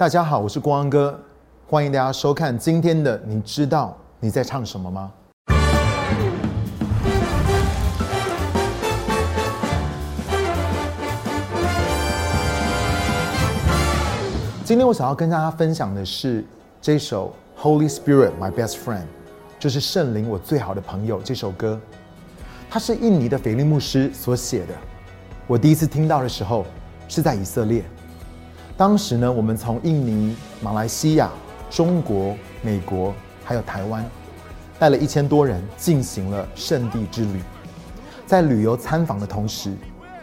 大家好，我是光安哥，欢迎大家收看今天的。你知道你在唱什么吗？今天我想要跟大家分享的是这首《Holy Spirit My Best Friend》，就是圣灵我最好的朋友这首歌。它是印尼的腓力牧师所写的。我第一次听到的时候是在以色列。当时呢，我们从印尼、马来西亚、中国、美国还有台湾，带了一千多人进行了圣地之旅。在旅游参访的同时，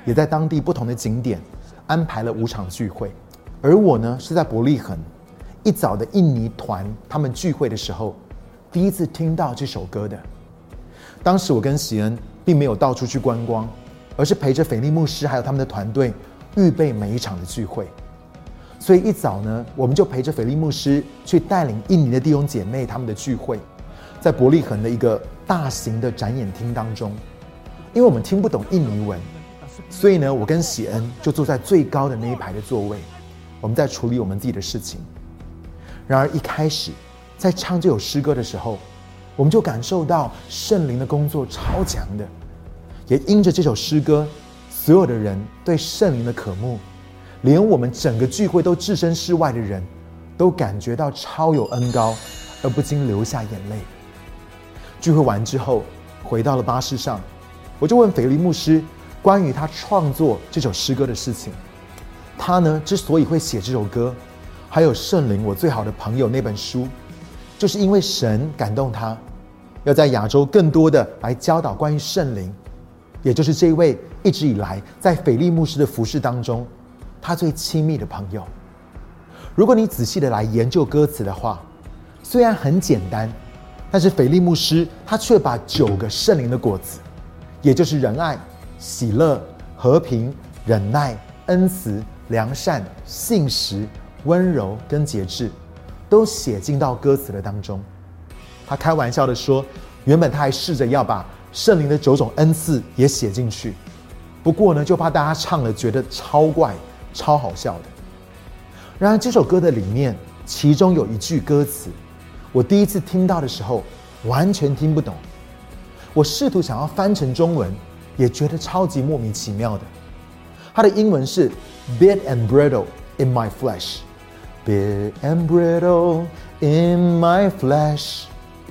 也在当地不同的景点安排了五场聚会。而我呢，是在伯利恒一早的印尼团他们聚会的时候，第一次听到这首歌的。当时我跟喜恩并没有到处去观光，而是陪着斐利牧师还有他们的团队预备每一场的聚会。所以一早呢，我们就陪着斐利牧师去带领印尼的弟兄姐妹他们的聚会，在伯利恒的一个大型的展演厅当中。因为我们听不懂印尼文，所以呢，我跟喜恩就坐在最高的那一排的座位。我们在处理我们自己的事情。然而一开始，在唱这首诗歌的时候，我们就感受到圣灵的工作超强的，也因着这首诗歌，所有的人对圣灵的渴慕，连我们整个聚会都置身事外的人，都感觉到超有恩高，而不禁流下眼泪。聚会完之后，回到了巴士上，我就问腓力牧师关于他创作这首诗歌的事情。他呢，之所以会写这首歌，还有《圣灵我最好的朋友》那本书，就是因为神感动他，要在亚洲更多的来教导关于圣灵，也就是这位一直以来在斐利牧师的服饰当中，他最亲密的朋友。如果你仔细的来研究歌词的话，虽然很简单，但是斐利牧师他却把九个圣灵的果子，也就是仁爱、喜乐、和平、忍耐、恩慈。良善、信实、温柔跟节制，都写进到歌词的当中。他开玩笑的说：“原本他还试着要把圣灵的九种恩赐也写进去，不过呢，就怕大家唱了觉得超怪、超好笑的。”然而这首歌的里面，其中有一句歌词，我第一次听到的时候完全听不懂。我试图想要翻成中文，也觉得超级莫名其妙的。它的英文是。Bit and brittle in my flesh, bit and brittle in my flesh。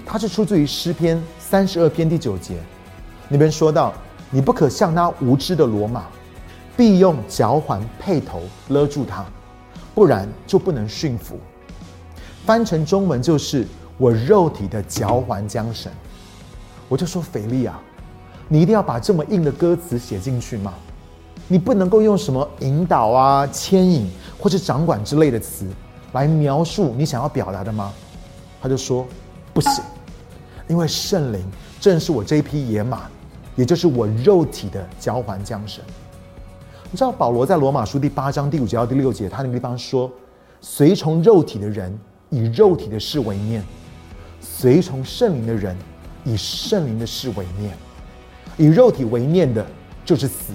它是出自于诗篇三十二篇第九节，里边说到：“你不可像那无知的罗马，必用脚环配头勒住它，不然就不能驯服。”翻成中文就是：“我肉体的脚环缰绳。”我就说：“腓力啊，你一定要把这么硬的歌词写进去吗？”你不能够用什么引导啊、牵引或者掌管之类的词来描述你想要表达的吗？他就说不行，因为圣灵正是我这一匹野马，也就是我肉体的交环缰绳。你知道保罗在罗马书第八章第五节到第六节，他那个地方说：随从肉体的人以肉体的事为念，随从圣灵的人以圣灵的事为念。以肉体为念的，就是死。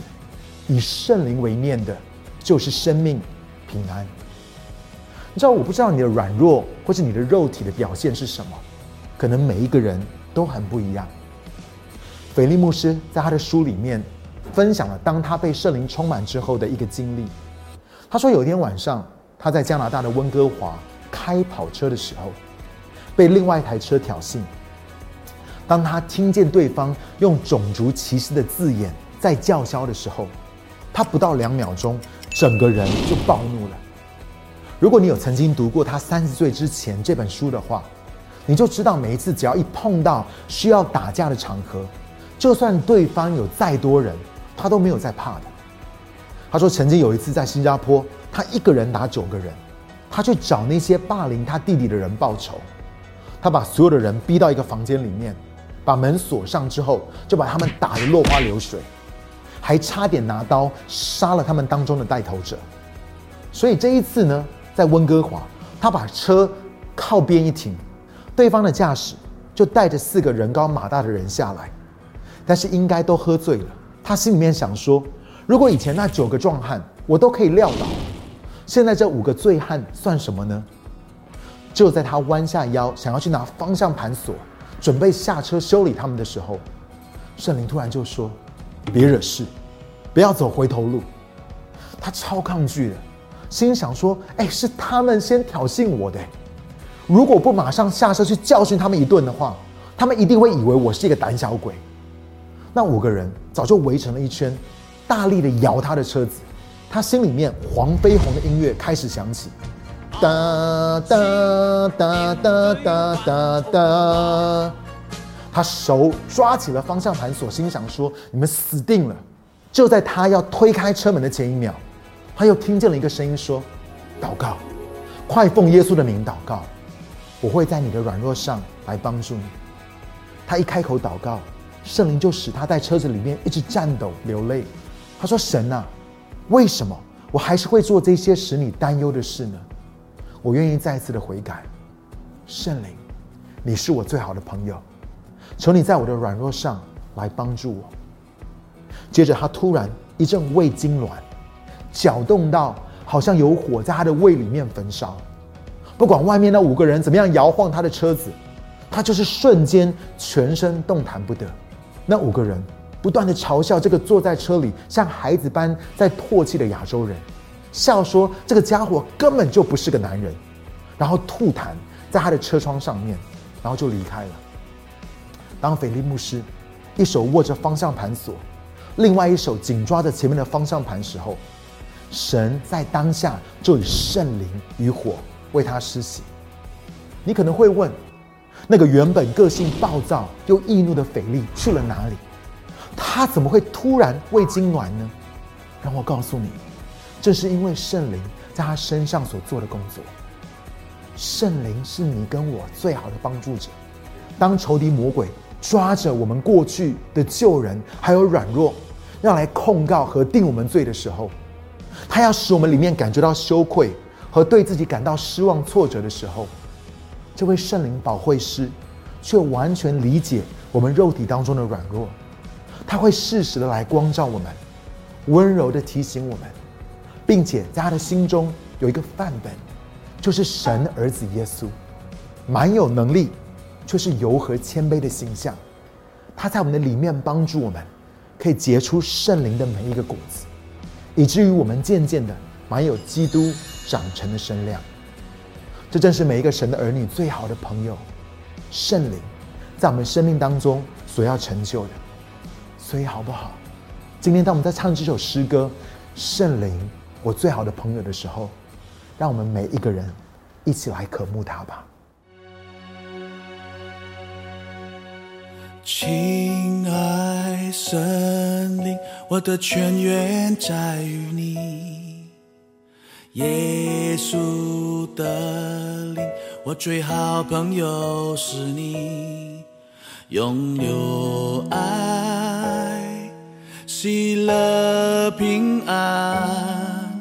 以圣灵为念的，就是生命平安。你知道，我不知道你的软弱或者你的肉体的表现是什么，可能每一个人都很不一样。腓力牧师在他的书里面分享了当他被圣灵充满之后的一个经历。他说，有一天晚上，他在加拿大的温哥华开跑车的时候，被另外一台车挑衅。当他听见对方用种族歧视的字眼在叫嚣的时候，他不到两秒钟，整个人就暴怒了。如果你有曾经读过他三十岁之前这本书的话，你就知道每一次只要一碰到需要打架的场合，就算对方有再多人，他都没有在怕的。他说，曾经有一次在新加坡，他一个人打九个人，他去找那些霸凌他弟弟的人报仇。他把所有的人逼到一个房间里面，把门锁上之后，就把他们打得落花流水。还差点拿刀杀了他们当中的带头者，所以这一次呢，在温哥华，他把车靠边一停，对方的驾驶就带着四个人高马大的人下来，但是应该都喝醉了。他心里面想说，如果以前那九个壮汉我都可以撂倒，现在这五个醉汉算什么呢？就在他弯下腰想要去拿方向盘锁，准备下车修理他们的时候，圣灵突然就说：“别惹事，不要走回头路。”他超抗拒的，心想说：“哎，是他们先挑衅我的，如果不马上下车去教训他们一顿的话，他们一定会以为我是一个胆小鬼。”那五个人早就围成了一圈，大力的摇他的车子，他心里面黄飞鸿的音乐开始响起。哒哒哒哒哒哒哒，他手抓起了方向盘锁，心想说：“你们死定了！”就在他要推开车门的前一秒，他又听见了一个声音说：“祷告，快奉耶稣的名祷告，我会在你的软弱上来帮助你。”他一开口祷告，圣灵就使他在车子里面一直颤抖流泪。他说：“神啊，为什么我还是会做这些使你担忧的事呢？”我愿意再次的悔改，圣灵，你是我最好的朋友，求你在我的软弱上来帮助我。接着，他突然一阵胃痉挛，搅动到好像有火在他的胃里面焚烧。不管外面那五个人怎么样摇晃他的车子，他就是瞬间全身动弹不得。那五个人不断的嘲笑这个坐在车里像孩子般在唾弃的亚洲人。笑说：“这个家伙根本就不是个男人。”然后吐痰在他的车窗上面，然后就离开了。当腓力牧师一手握着方向盘锁，另外一手紧抓着前面的方向盘时候，神在当下就以圣灵与火为他施洗。你可能会问：那个原本个性暴躁又易怒的腓力去了哪里？他怎么会突然胃痉挛呢？让我告诉你。这是因为圣灵在他身上所做的工作。圣灵是你跟我最好的帮助者。当仇敌魔鬼抓着我们过去的旧人还有软弱，要来控告和定我们罪的时候，他要使我们里面感觉到羞愧和对自己感到失望挫折的时候，这位圣灵保会师却完全理解我们肉体当中的软弱，他会适时的来光照我们，温柔的提醒我们。并且在他的心中有一个范本，就是神儿子耶稣，蛮有能力，却是柔和谦卑的形象。他在我们的里面帮助我们，可以结出圣灵的每一个果子，以至于我们渐渐的蛮有基督长成的身量。这正是每一个神的儿女最好的朋友，圣灵，在我们生命当中所要成就的。所以好不好？今天当我们在唱这首诗歌，圣灵。我最好的朋友的时候，让我们每一个人一起来渴慕他吧。亲爱神灵，我的全源在于你，耶稣的灵，我最好朋友是你，拥有爱，喜乐平安。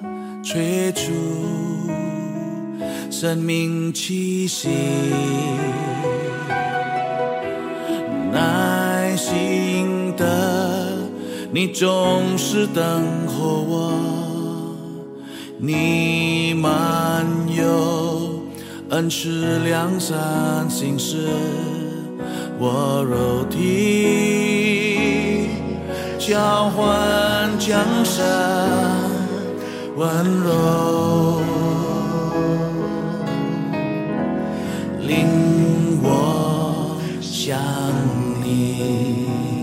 吹出生命气息，耐心的你总是等候我，你漫游恩赐良善心事，我肉体交换江山。温柔，令我想你。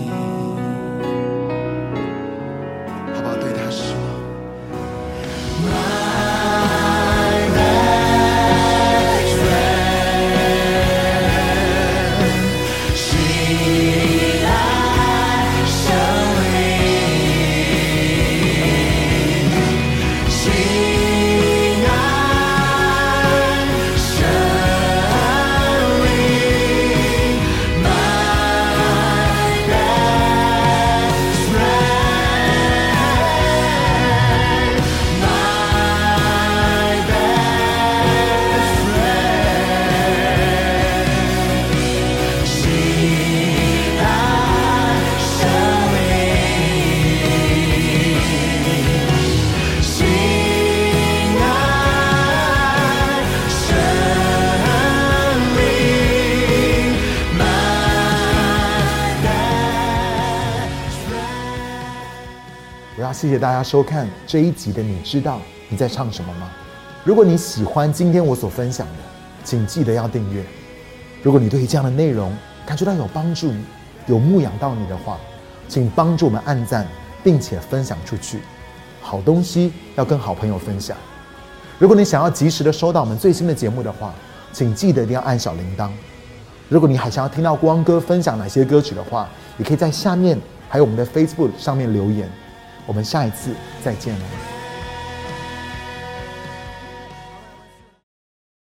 谢谢大家收看这一集的。你知道你在唱什么吗？如果你喜欢今天我所分享的，请记得要订阅。如果你对于这样的内容感觉到有帮助，有牧养到你的话，请帮助我们按赞，并且分享出去。好东西要跟好朋友分享。如果你想要及时的收到我们最新的节目的话，请记得一定要按小铃铛。如果你还想要听到光哥分享哪些歌曲的话，也可以在下面还有我们的 Facebook 上面留言。我们下一次再见了。